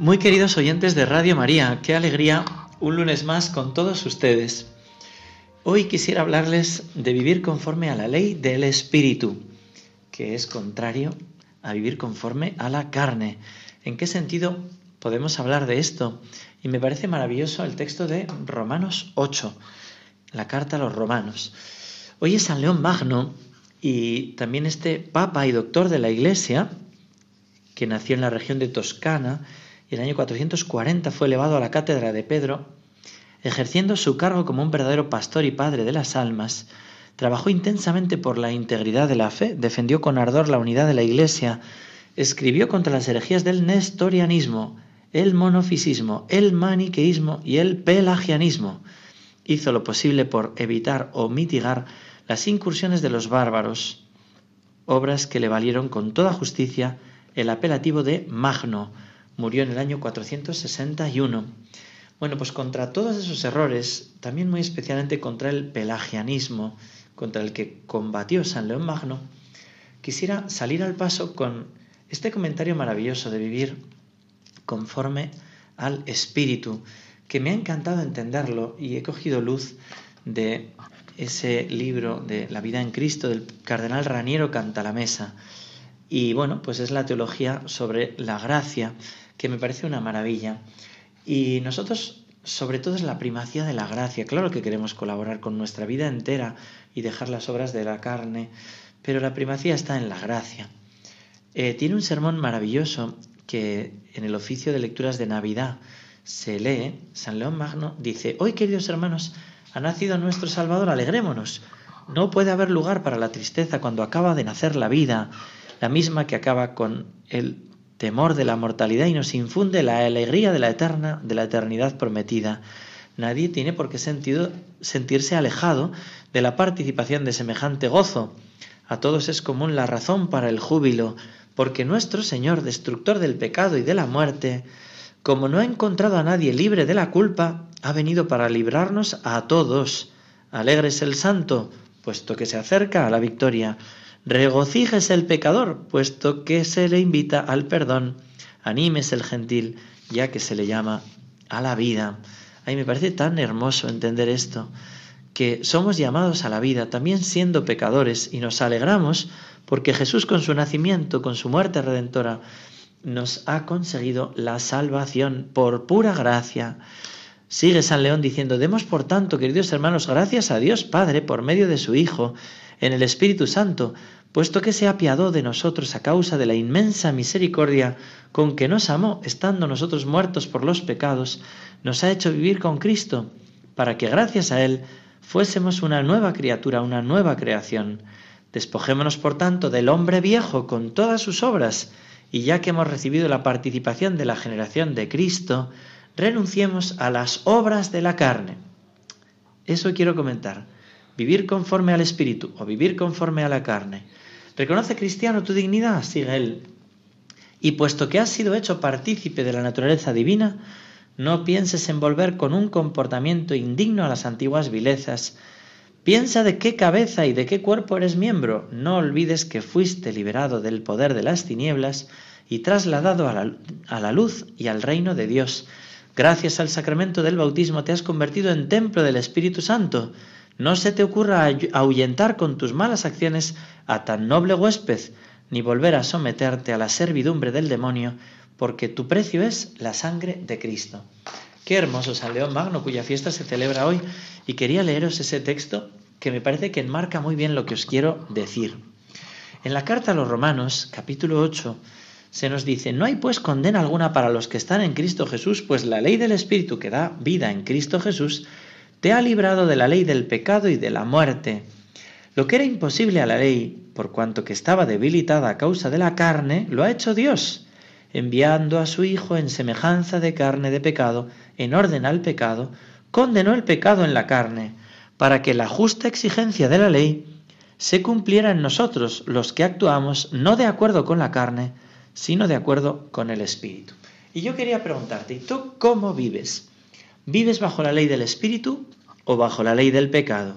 Muy queridos oyentes de Radio María, qué alegría un lunes más con todos ustedes. Hoy quisiera hablarles de vivir conforme a la ley del Espíritu, que es contrario a vivir conforme a la carne. ¿En qué sentido podemos hablar de esto? Y me parece maravilloso el texto de Romanos 8, la carta a los romanos. Hoy es San León Magno y también este papa y doctor de la Iglesia, que nació en la región de Toscana, y el año 440 fue elevado a la cátedra de Pedro, ejerciendo su cargo como un verdadero pastor y padre de las almas, trabajó intensamente por la integridad de la fe, defendió con ardor la unidad de la Iglesia, escribió contra las herejías del nestorianismo, el monofisismo, el maniqueísmo y el pelagianismo. Hizo lo posible por evitar o mitigar las incursiones de los bárbaros, obras que le valieron con toda justicia el apelativo de Magno, murió en el año 461. Bueno, pues contra todos esos errores, también muy especialmente contra el pelagianismo, contra el que combatió San León Magno, quisiera salir al paso con este comentario maravilloso de vivir conforme al espíritu, que me ha encantado entenderlo y he cogido luz de ese libro de La vida en Cristo del cardenal Raniero Cantalamesa. Y bueno, pues es la teología sobre la gracia que me parece una maravilla. Y nosotros, sobre todo, es la primacía de la gracia. Claro que queremos colaborar con nuestra vida entera y dejar las obras de la carne, pero la primacía está en la gracia. Eh, tiene un sermón maravilloso que en el oficio de lecturas de Navidad se lee. San León Magno dice, hoy queridos hermanos, ha nacido nuestro Salvador, alegrémonos. No puede haber lugar para la tristeza cuando acaba de nacer la vida, la misma que acaba con el temor de la mortalidad y nos infunde la alegría de la eterna, de la eternidad prometida. Nadie tiene por qué sentido, sentirse alejado de la participación de semejante gozo. A todos es común la razón para el júbilo, porque nuestro Señor, destructor del pecado y de la muerte, como no ha encontrado a nadie libre de la culpa, ha venido para librarnos a todos. Alegres el santo, puesto que se acerca a la victoria. Regocíjese el pecador, puesto que se le invita al perdón. Anímese el gentil, ya que se le llama a la vida. Ay, me parece tan hermoso entender esto, que somos llamados a la vida también siendo pecadores y nos alegramos porque Jesús con su nacimiento, con su muerte redentora, nos ha conseguido la salvación por pura gracia. Sigue San León diciendo, demos por tanto, queridos hermanos, gracias a Dios Padre por medio de su Hijo, en el Espíritu Santo, puesto que se apiadó de nosotros a causa de la inmensa misericordia con que nos amó, estando nosotros muertos por los pecados, nos ha hecho vivir con Cristo, para que gracias a Él fuésemos una nueva criatura, una nueva creación. Despojémonos, por tanto, del hombre viejo con todas sus obras, y ya que hemos recibido la participación de la generación de Cristo, renunciemos a las obras de la carne. Eso quiero comentar vivir conforme al Espíritu o vivir conforme a la carne. ¿Reconoce cristiano tu dignidad? Sigue él. Y puesto que has sido hecho partícipe de la naturaleza divina, no pienses en volver con un comportamiento indigno a las antiguas vilezas. Piensa de qué cabeza y de qué cuerpo eres miembro. No olvides que fuiste liberado del poder de las tinieblas y trasladado a la, a la luz y al reino de Dios. Gracias al sacramento del bautismo te has convertido en templo del Espíritu Santo no se te ocurra ahuyentar con tus malas acciones a tan noble huésped, ni volver a someterte a la servidumbre del demonio, porque tu precio es la sangre de Cristo. Qué hermoso San León Magno, cuya fiesta se celebra hoy, y quería leeros ese texto que me parece que enmarca muy bien lo que os quiero decir. En la carta a los Romanos, capítulo 8, se nos dice, no hay pues condena alguna para los que están en Cristo Jesús, pues la ley del Espíritu que da vida en Cristo Jesús te ha librado de la ley del pecado y de la muerte. Lo que era imposible a la ley, por cuanto que estaba debilitada a causa de la carne, lo ha hecho Dios, enviando a su Hijo en semejanza de carne de pecado, en orden al pecado, condenó el pecado en la carne, para que la justa exigencia de la ley se cumpliera en nosotros, los que actuamos no de acuerdo con la carne, sino de acuerdo con el Espíritu. Y yo quería preguntarte, ¿y tú cómo vives? ¿Vives bajo la ley del Espíritu o bajo la ley del pecado?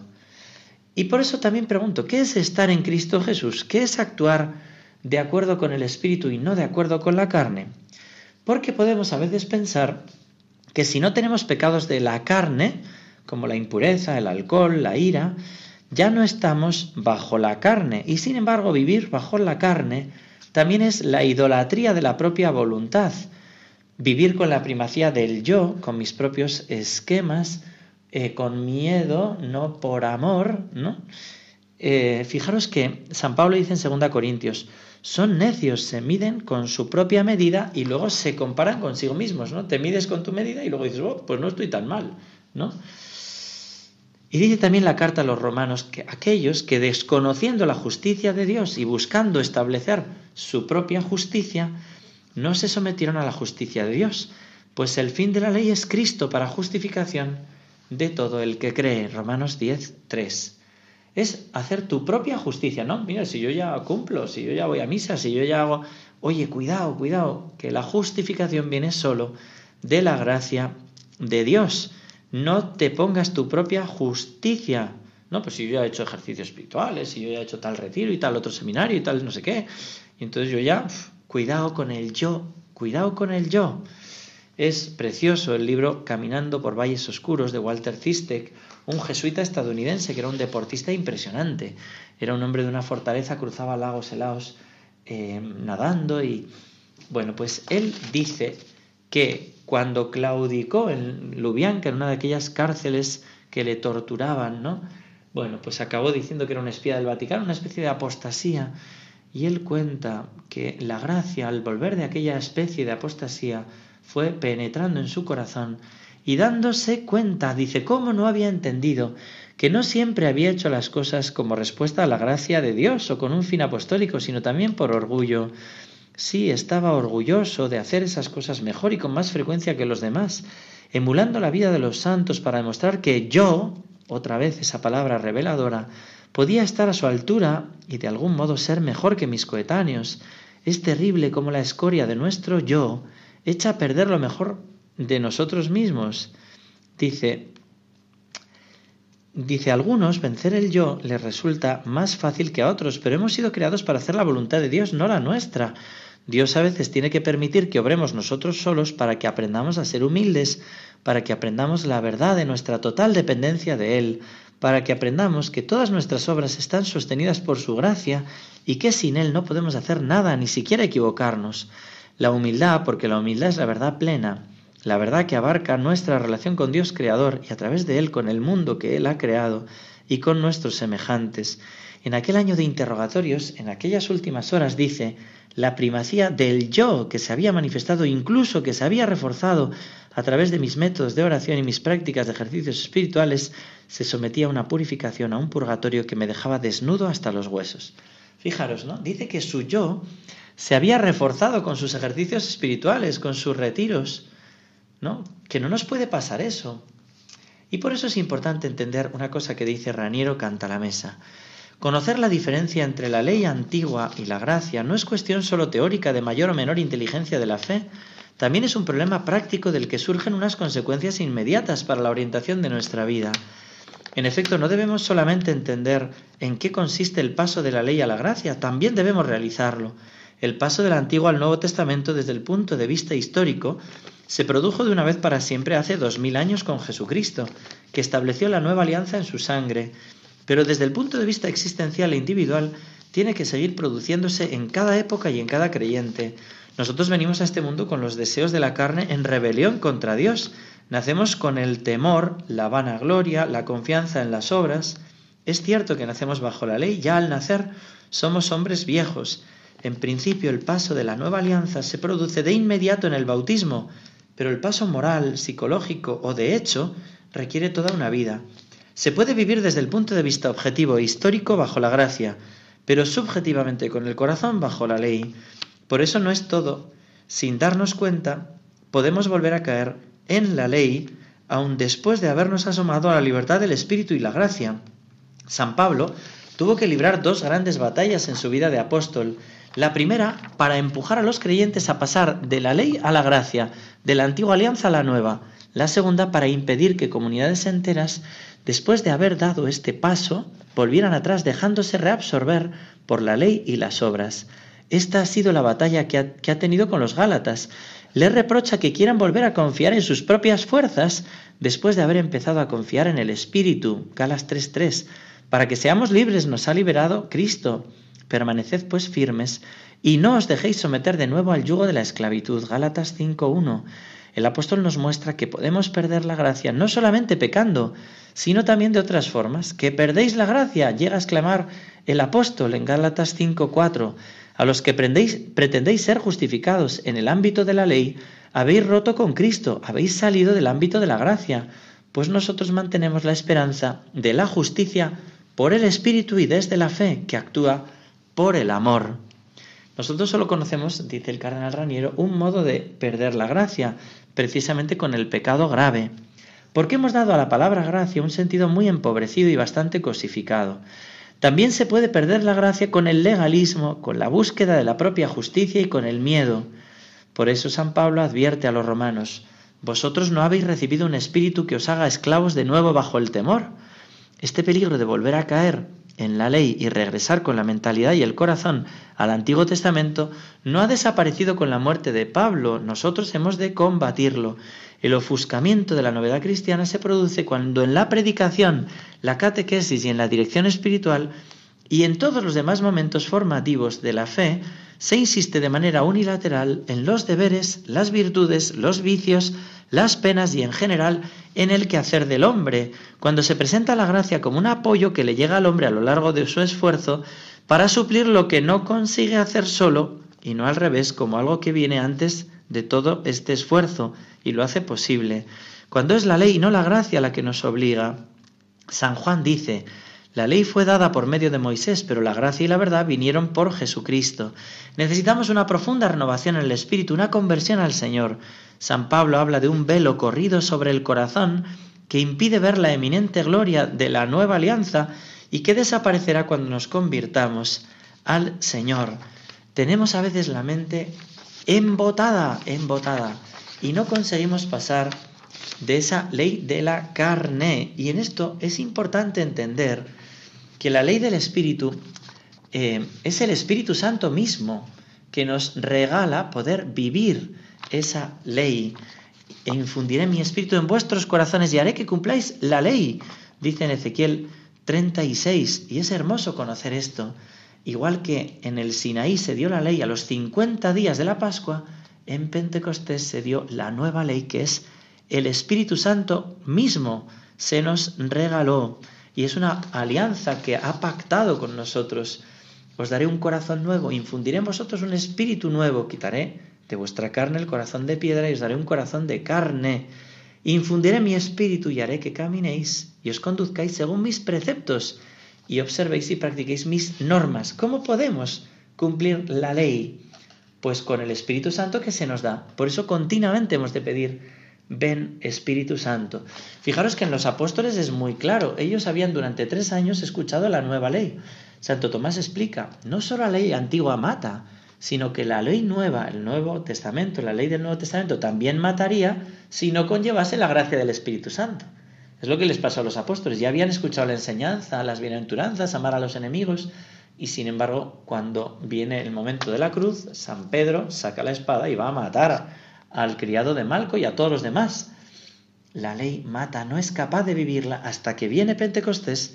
Y por eso también pregunto, ¿qué es estar en Cristo Jesús? ¿Qué es actuar de acuerdo con el Espíritu y no de acuerdo con la carne? Porque podemos a veces pensar que si no tenemos pecados de la carne, como la impureza, el alcohol, la ira, ya no estamos bajo la carne. Y sin embargo, vivir bajo la carne también es la idolatría de la propia voluntad. Vivir con la primacía del yo, con mis propios esquemas, eh, con miedo, no por amor, ¿no? Eh, fijaros que San Pablo dice en 2 Corintios, son necios, se miden con su propia medida y luego se comparan consigo mismos, ¿no? Te mides con tu medida y luego dices, oh, pues no estoy tan mal, ¿no? Y dice también la carta a los romanos que aquellos que desconociendo la justicia de Dios y buscando establecer su propia justicia, no se sometieron a la justicia de Dios, pues el fin de la ley es Cristo para justificación de todo el que cree. Romanos 10, 3. Es hacer tu propia justicia, ¿no? Mira, si yo ya cumplo, si yo ya voy a misa, si yo ya hago... Oye, cuidado, cuidado, que la justificación viene solo de la gracia de Dios. No te pongas tu propia justicia. No, pues si yo ya he hecho ejercicios espirituales, si yo ya he hecho tal retiro y tal otro seminario y tal no sé qué. Y entonces yo ya, cuidado con el yo, cuidado con el yo. Es precioso el libro Caminando por Valles Oscuros de Walter Zistek, un jesuita estadounidense que era un deportista impresionante. Era un hombre de una fortaleza, cruzaba lagos helados eh, nadando y, bueno, pues él dice que cuando claudicó en Lubyanka, en una de aquellas cárceles que le torturaban, ¿no? Bueno, pues acabó diciendo que era un espía del Vaticano, una especie de apostasía. Y él cuenta que la gracia, al volver de aquella especie de apostasía, fue penetrando en su corazón y dándose cuenta, dice, cómo no había entendido que no siempre había hecho las cosas como respuesta a la gracia de Dios o con un fin apostólico, sino también por orgullo. Sí, estaba orgulloso de hacer esas cosas mejor y con más frecuencia que los demás, emulando la vida de los santos para demostrar que yo, otra vez esa palabra reveladora, podía estar a su altura y de algún modo ser mejor que mis coetáneos. Es terrible como la escoria de nuestro yo echa a perder lo mejor de nosotros mismos. Dice, dice, algunos vencer el yo les resulta más fácil que a otros, pero hemos sido creados para hacer la voluntad de Dios, no la nuestra. Dios a veces tiene que permitir que obremos nosotros solos para que aprendamos a ser humildes, para que aprendamos la verdad de nuestra total dependencia de Él, para que aprendamos que todas nuestras obras están sostenidas por su gracia y que sin Él no podemos hacer nada, ni siquiera equivocarnos. La humildad, porque la humildad es la verdad plena, la verdad que abarca nuestra relación con Dios Creador y a través de Él con el mundo que Él ha creado y con nuestros semejantes. En aquel año de interrogatorios, en aquellas últimas horas, dice, la primacía del yo que se había manifestado, incluso que se había reforzado a través de mis métodos de oración y mis prácticas de ejercicios espirituales, se sometía a una purificación, a un purgatorio que me dejaba desnudo hasta los huesos. Fijaros, ¿no? Dice que su yo se había reforzado con sus ejercicios espirituales, con sus retiros, ¿no? Que no nos puede pasar eso. Y por eso es importante entender una cosa que dice Raniero Canta la Mesa. Conocer la diferencia entre la ley antigua y la gracia no es cuestión solo teórica de mayor o menor inteligencia de la fe, también es un problema práctico del que surgen unas consecuencias inmediatas para la orientación de nuestra vida. En efecto, no debemos solamente entender en qué consiste el paso de la ley a la gracia, también debemos realizarlo. El paso del Antiguo al Nuevo Testamento desde el punto de vista histórico se produjo de una vez para siempre hace dos mil años con Jesucristo, que estableció la nueva alianza en su sangre, pero desde el punto de vista existencial e individual tiene que seguir produciéndose en cada época y en cada creyente. Nosotros venimos a este mundo con los deseos de la carne en rebelión contra Dios. Nacemos con el temor, la vanagloria, la confianza en las obras. Es cierto que nacemos bajo la ley, ya al nacer somos hombres viejos, en principio, el paso de la nueva alianza se produce de inmediato en el bautismo, pero el paso moral, psicológico o de hecho requiere toda una vida. Se puede vivir desde el punto de vista objetivo e histórico bajo la gracia, pero subjetivamente con el corazón bajo la ley. Por eso no es todo, sin darnos cuenta, podemos volver a caer en la ley, aun después de habernos asomado a la libertad del Espíritu y la gracia. San Pablo tuvo que librar dos grandes batallas en su vida de apóstol. La primera, para empujar a los creyentes a pasar de la ley a la gracia, de la antigua alianza a la nueva. La segunda, para impedir que comunidades enteras, después de haber dado este paso, volvieran atrás dejándose reabsorber por la ley y las obras. Esta ha sido la batalla que ha, tenido con los Gálatas. Le reprocha que quieran volver a confiar en sus propias fuerzas después de haber empezado a confiar en el Espíritu. Galas 3.3. Para que seamos libres nos ha liberado Cristo. Permaneced pues firmes y no os dejéis someter de nuevo al yugo de la esclavitud. Gálatas 5.1. El apóstol nos muestra que podemos perder la gracia no solamente pecando, sino también de otras formas. Que perdéis la gracia, llega a exclamar el apóstol en Gálatas 5.4. A los que pretendéis ser justificados en el ámbito de la ley, habéis roto con Cristo, habéis salido del ámbito de la gracia, pues nosotros mantenemos la esperanza de la justicia por el Espíritu y desde la fe que actúa por el amor. Nosotros solo conocemos, dice el cardenal Raniero, un modo de perder la gracia, precisamente con el pecado grave, porque hemos dado a la palabra gracia un sentido muy empobrecido y bastante cosificado. También se puede perder la gracia con el legalismo, con la búsqueda de la propia justicia y con el miedo. Por eso San Pablo advierte a los romanos, vosotros no habéis recibido un espíritu que os haga esclavos de nuevo bajo el temor, este peligro de volver a caer en la ley y regresar con la mentalidad y el corazón al Antiguo Testamento no ha desaparecido con la muerte de Pablo. Nosotros hemos de combatirlo. El ofuscamiento de la novedad cristiana se produce cuando en la predicación, la catequesis y en la dirección espiritual y en todos los demás momentos formativos de la fe se insiste de manera unilateral en los deberes, las virtudes, los vicios, las penas y en general en el quehacer del hombre, cuando se presenta la gracia como un apoyo que le llega al hombre a lo largo de su esfuerzo para suplir lo que no consigue hacer solo y no al revés como algo que viene antes de todo este esfuerzo y lo hace posible. Cuando es la ley y no la gracia la que nos obliga. San Juan dice, la ley fue dada por medio de Moisés, pero la gracia y la verdad vinieron por Jesucristo. Necesitamos una profunda renovación en el espíritu, una conversión al Señor. San Pablo habla de un velo corrido sobre el corazón que impide ver la eminente gloria de la nueva alianza y que desaparecerá cuando nos convirtamos al Señor. Tenemos a veces la mente embotada, embotada, y no conseguimos pasar de esa ley de la carne. Y en esto es importante entender que la ley del Espíritu eh, es el Espíritu Santo mismo que nos regala poder vivir esa ley. E infundiré mi espíritu en vuestros corazones y haré que cumpláis la ley, dice en Ezequiel 36. Y es hermoso conocer esto. Igual que en el Sinaí se dio la ley a los 50 días de la Pascua, en Pentecostés se dio la nueva ley que es el Espíritu Santo mismo se nos regaló. Y es una alianza que ha pactado con nosotros. Os daré un corazón nuevo, infundiré en vosotros un espíritu nuevo, quitaré de vuestra carne el corazón de piedra y os daré un corazón de carne. Infundiré mi espíritu y haré que caminéis y os conduzcáis según mis preceptos y observéis y practiquéis mis normas. ¿Cómo podemos cumplir la ley? Pues con el Espíritu Santo que se nos da. Por eso continuamente hemos de pedir, ven Espíritu Santo. Fijaros que en los apóstoles es muy claro, ellos habían durante tres años escuchado la nueva ley. Santo Tomás explica, no solo la ley antigua mata, sino que la ley nueva, el Nuevo Testamento, la ley del Nuevo Testamento también mataría si no conllevase la gracia del Espíritu Santo. Es lo que les pasó a los apóstoles. Ya habían escuchado la enseñanza, las bienaventuranzas, amar a los enemigos, y sin embargo, cuando viene el momento de la cruz, San Pedro saca la espada y va a matar al criado de Malco y a todos los demás. La ley mata, no es capaz de vivirla hasta que viene Pentecostés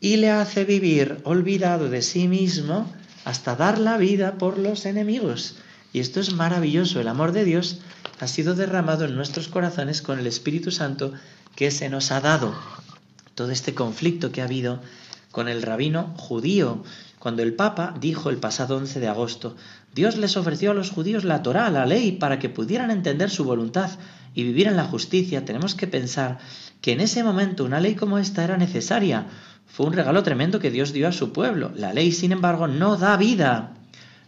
y le hace vivir olvidado de sí mismo hasta dar la vida por los enemigos. Y esto es maravilloso. El amor de Dios ha sido derramado en nuestros corazones con el Espíritu Santo que se nos ha dado. Todo este conflicto que ha habido con el rabino judío, cuando el Papa dijo el pasado 11 de agosto, Dios les ofreció a los judíos la Torá, la ley, para que pudieran entender su voluntad y vivir en la justicia, tenemos que pensar que en ese momento una ley como esta era necesaria, fue un regalo tremendo que Dios dio a su pueblo. La ley, sin embargo, no da vida.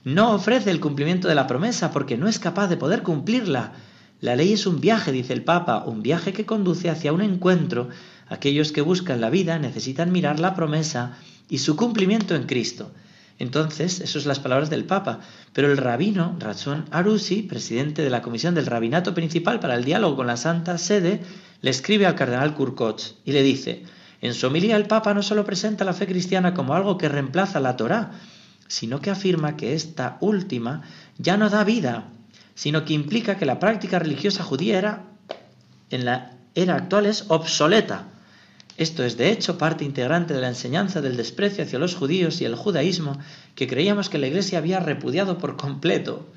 no ofrece el cumplimiento de la promesa porque no es capaz de poder cumplirla. La ley es un viaje, dice el Papa, un viaje que conduce hacia un encuentro. Aquellos que buscan la vida necesitan mirar la promesa y su cumplimiento en Cristo. Entonces, eso son las palabras del Papa. Pero el rabino Razón Arusi, presidente de la Comisión del Rabinato Principal para el Diálogo con la Santa Sede, le escribe al cardenal Kurkotz y le dice, en su homilía el Papa no solo presenta la fe cristiana como algo que reemplaza la Torá, sino que afirma que esta última ya no da vida, sino que implica que la práctica religiosa judía era, en la era actual es obsoleta. Esto es, de hecho, parte integrante de la enseñanza del desprecio hacia los judíos y el judaísmo que creíamos que la Iglesia había repudiado por completo.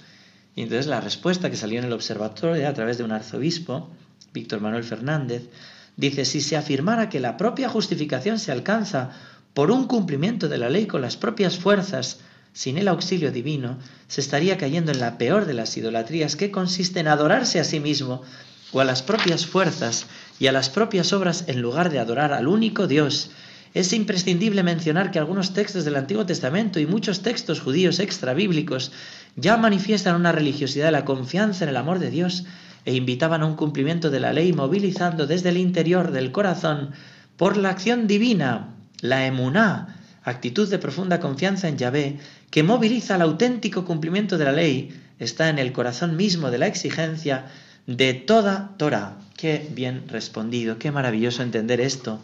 Y entonces la respuesta que salió en el observatorio a través de un arzobispo, Víctor Manuel Fernández, dice, si se afirmara que la propia justificación se alcanza por un cumplimiento de la ley con las propias fuerzas, sin el auxilio divino, se estaría cayendo en la peor de las idolatrías que consiste en adorarse a sí mismo o a las propias fuerzas y a las propias obras en lugar de adorar al único Dios. Es imprescindible mencionar que algunos textos del Antiguo Testamento y muchos textos judíos extrabíblicos ya manifiestan una religiosidad de la confianza en el amor de Dios e invitaban a un cumplimiento de la ley movilizando desde el interior del corazón por la acción divina la emuná, actitud de profunda confianza en Yahvé, que moviliza el auténtico cumplimiento de la ley, está en el corazón mismo de la exigencia de toda Torah. Qué bien respondido, qué maravilloso entender esto.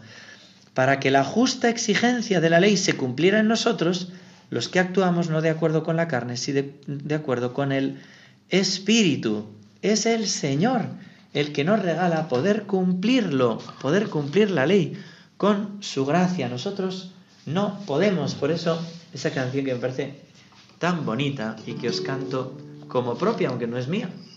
Para que la justa exigencia de la ley se cumpliera en nosotros, los que actuamos no de acuerdo con la carne, sino de, de acuerdo con el Espíritu. Es el Señor el que nos regala poder cumplirlo, poder cumplir la ley con su gracia. Nosotros no podemos, por eso esa canción que me parece tan bonita y que os canto como propia, aunque no es mía,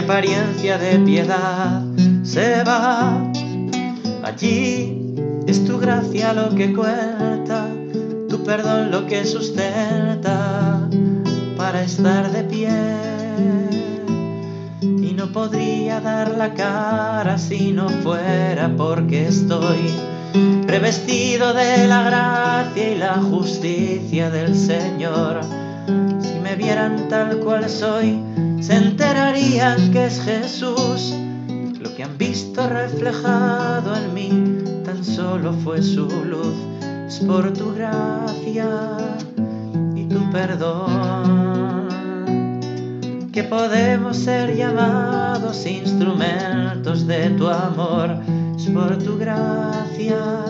Apariencia de piedad se va. Allí es tu gracia lo que cuenta, tu perdón lo que sustenta para estar de pie. Y no podría dar la cara si no fuera porque estoy revestido de la gracia y la justicia del Señor. Vieran tal cual soy, se enterarían que es Jesús. Lo que han visto reflejado en mí tan solo fue su luz. Es por tu gracia y tu perdón que podemos ser llamados instrumentos de tu amor por tu gracia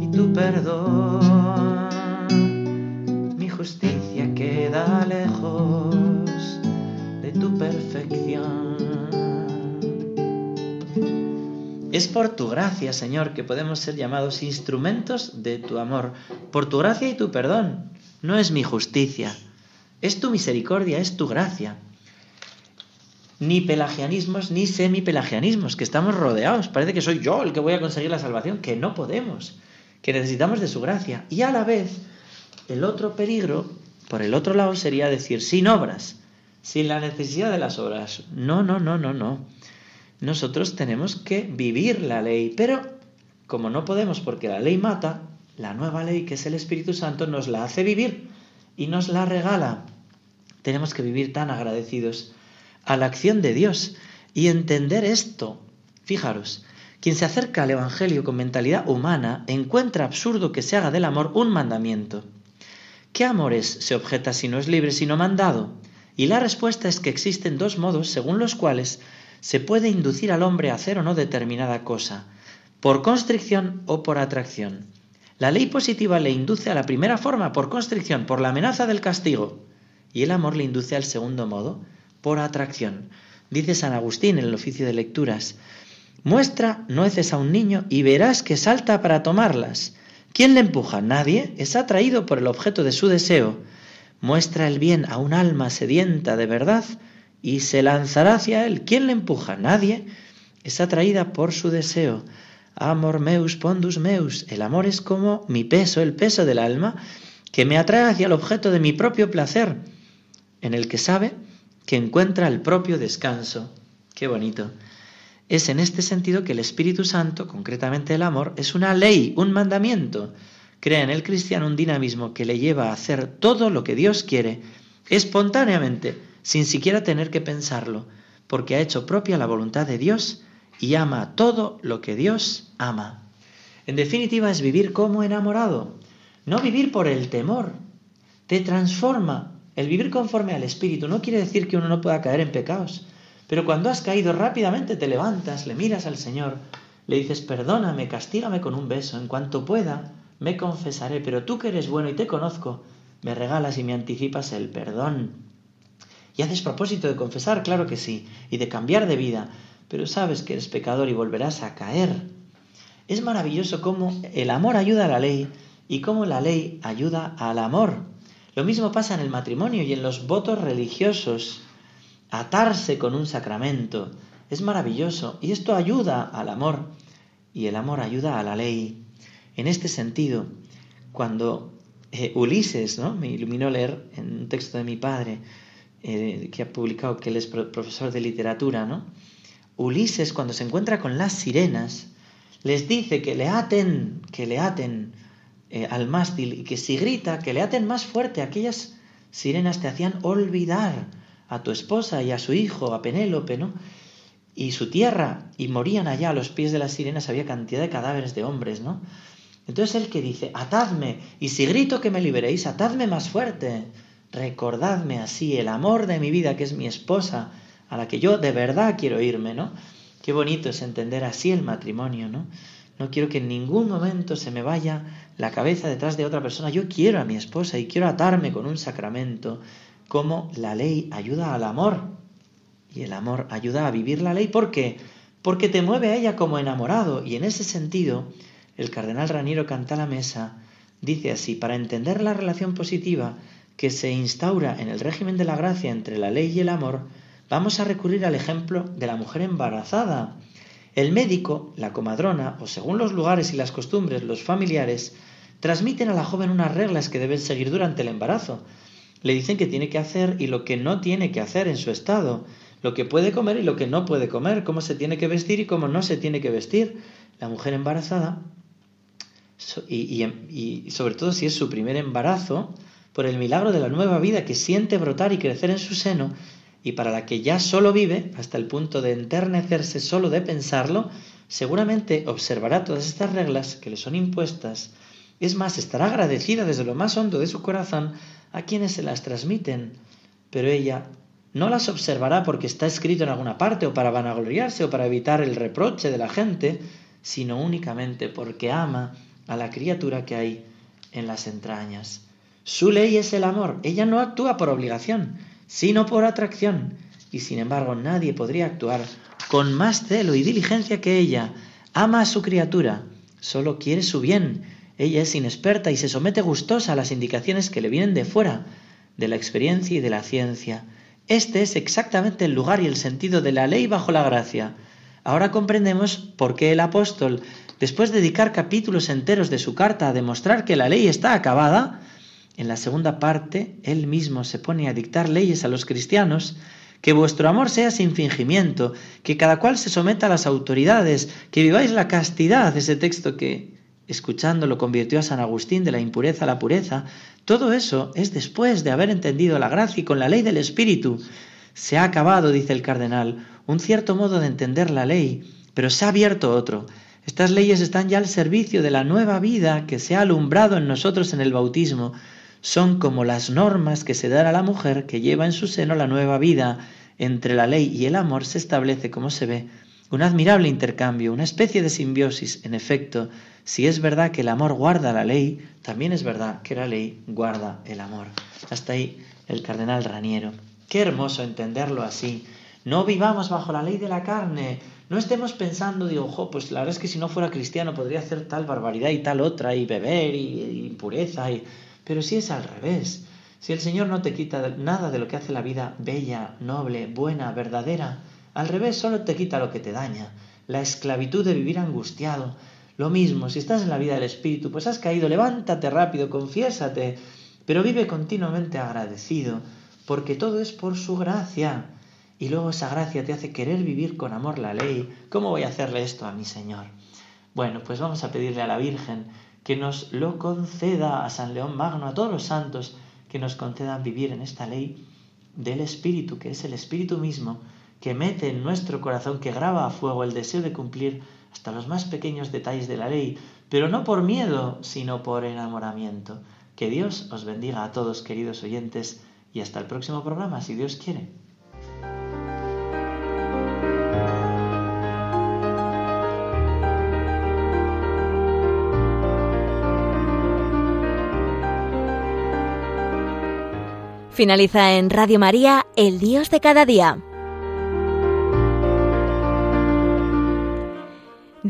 y tu perdón. Mi justicia queda lejos de tu perfección. Es por tu gracia, Señor, que podemos ser llamados instrumentos de tu amor. Por tu gracia y tu perdón. No es mi justicia. Es tu misericordia, es tu gracia ni pelagianismos ni semipelagianismos, que estamos rodeados. Parece que soy yo el que voy a conseguir la salvación, que no podemos, que necesitamos de su gracia. Y a la vez, el otro peligro, por el otro lado, sería decir, sin obras, sin la necesidad de las obras. No, no, no, no, no. Nosotros tenemos que vivir la ley, pero como no podemos porque la ley mata, la nueva ley, que es el Espíritu Santo, nos la hace vivir y nos la regala. Tenemos que vivir tan agradecidos a la acción de Dios y entender esto. Fijaros, quien se acerca al Evangelio con mentalidad humana encuentra absurdo que se haga del amor un mandamiento. ¿Qué amor es? se objeta si no es libre, sino mandado. Y la respuesta es que existen dos modos según los cuales se puede inducir al hombre a hacer o no determinada cosa, por constricción o por atracción. La ley positiva le induce a la primera forma, por constricción, por la amenaza del castigo, y el amor le induce al segundo modo, por atracción. Dice San Agustín en el oficio de lecturas, muestra nueces a un niño y verás que salta para tomarlas. ¿Quién le empuja? Nadie. Es atraído por el objeto de su deseo. muestra el bien a un alma sedienta de verdad y se lanzará hacia él. ¿Quién le empuja? Nadie. Es atraída por su deseo. Amor meus pondus meus. El amor es como mi peso, el peso del alma, que me atrae hacia el objeto de mi propio placer, en el que sabe que encuentra el propio descanso. Qué bonito. Es en este sentido que el Espíritu Santo, concretamente el amor, es una ley, un mandamiento. Crea en el cristiano un dinamismo que le lleva a hacer todo lo que Dios quiere, espontáneamente, sin siquiera tener que pensarlo, porque ha hecho propia la voluntad de Dios y ama todo lo que Dios ama. En definitiva, es vivir como enamorado, no vivir por el temor. Te transforma. El vivir conforme al Espíritu no quiere decir que uno no pueda caer en pecados, pero cuando has caído rápidamente te levantas, le miras al Señor, le dices, perdóname, castígame con un beso, en cuanto pueda, me confesaré, pero tú que eres bueno y te conozco, me regalas y me anticipas el perdón. Y haces propósito de confesar, claro que sí, y de cambiar de vida, pero sabes que eres pecador y volverás a caer. Es maravilloso cómo el amor ayuda a la ley y cómo la ley ayuda al amor. Lo mismo pasa en el matrimonio y en los votos religiosos. Atarse con un sacramento es maravilloso y esto ayuda al amor y el amor ayuda a la ley. En este sentido, cuando eh, Ulises, ¿no? me iluminó leer en un texto de mi padre, eh, que ha publicado, que él es profesor de literatura, ¿no? Ulises, cuando se encuentra con las sirenas, les dice que le aten, que le aten eh, al mástil y que si grita, que le aten más fuerte. Aquellas sirenas te hacían olvidar a tu esposa y a su hijo, a Penélope, ¿no? Y su tierra, y morían allá a los pies de las sirenas, había cantidad de cadáveres de hombres, ¿no? Entonces el que dice, atadme, y si grito que me liberéis, atadme más fuerte. Recordadme así el amor de mi vida, que es mi esposa, a la que yo de verdad quiero irme, ¿no? Qué bonito es entender así el matrimonio, ¿no? No quiero que en ningún momento se me vaya la cabeza detrás de otra persona. Yo quiero a mi esposa y quiero atarme con un sacramento, como la ley ayuda al amor. Y el amor ayuda a vivir la ley. ¿Por qué? Porque te mueve a ella como enamorado. Y en ese sentido, el cardenal Raniero canta la mesa, dice así, para entender la relación positiva que se instaura en el régimen de la gracia entre la ley y el amor, vamos a recurrir al ejemplo de la mujer embarazada. El médico, la comadrona, o según los lugares y las costumbres, los familiares, transmiten a la joven unas reglas que deben seguir durante el embarazo. Le dicen qué tiene que hacer y lo que no tiene que hacer en su estado, lo que puede comer y lo que no puede comer, cómo se tiene que vestir y cómo no se tiene que vestir. La mujer embarazada, y, y sobre todo si es su primer embarazo, por el milagro de la nueva vida que siente brotar y crecer en su seno, y para la que ya solo vive, hasta el punto de enternecerse solo de pensarlo, seguramente observará todas estas reglas que le son impuestas. Es más, estará agradecida desde lo más hondo de su corazón a quienes se las transmiten. Pero ella no las observará porque está escrito en alguna parte o para vanagloriarse o para evitar el reproche de la gente, sino únicamente porque ama a la criatura que hay en las entrañas. Su ley es el amor. Ella no actúa por obligación, sino por atracción. Y sin embargo nadie podría actuar con más celo y diligencia que ella. Ama a su criatura, solo quiere su bien. Ella es inexperta y se somete gustosa a las indicaciones que le vienen de fuera, de la experiencia y de la ciencia. Este es exactamente el lugar y el sentido de la ley bajo la gracia. Ahora comprendemos por qué el apóstol, después de dedicar capítulos enteros de su carta a demostrar que la ley está acabada, en la segunda parte, él mismo se pone a dictar leyes a los cristianos, que vuestro amor sea sin fingimiento, que cada cual se someta a las autoridades, que viváis la castidad, ese texto que, escuchando, lo convirtió a San Agustín de la impureza a la pureza, todo eso es después de haber entendido la gracia y con la ley del Espíritu. Se ha acabado, dice el cardenal, un cierto modo de entender la ley, pero se ha abierto otro. Estas leyes están ya al servicio de la nueva vida que se ha alumbrado en nosotros en el bautismo, son como las normas que se dan a la mujer que lleva en su seno la nueva vida. Entre la ley y el amor se establece, como se ve, un admirable intercambio, una especie de simbiosis. En efecto, si es verdad que el amor guarda la ley, también es verdad que la ley guarda el amor. Hasta ahí el cardenal Raniero. Qué hermoso entenderlo así. No vivamos bajo la ley de la carne. No estemos pensando, digo, ojo, pues la verdad es que si no fuera cristiano podría hacer tal barbaridad y tal otra, y beber y, y impureza y pero si es al revés, Si el Señor no te quita nada de lo que hace la vida bella, noble, buena, verdadera, al revés, solo te quita lo que te daña, la esclavitud de vivir angustiado. Lo mismo, si estás en la vida del Espíritu, pues has caído, levántate rápido, confiésate, pero vive continuamente agradecido, porque todo es por su gracia. Y luego esa gracia te hace querer vivir con amor la ley. ¿Cómo voy a hacerle esto a mi Señor? Bueno, pues vamos a pedirle a la Virgen que nos lo conceda a San León Magno, a todos los santos, que nos concedan vivir en esta ley del Espíritu, que es el Espíritu mismo, que mete en nuestro corazón, que graba a fuego el deseo de cumplir hasta los más pequeños detalles de la ley, pero no por miedo, sino por enamoramiento. Que Dios os bendiga a todos, queridos oyentes, y hasta el próximo programa, si Dios quiere. Finaliza en Radio María, El Dios de cada día.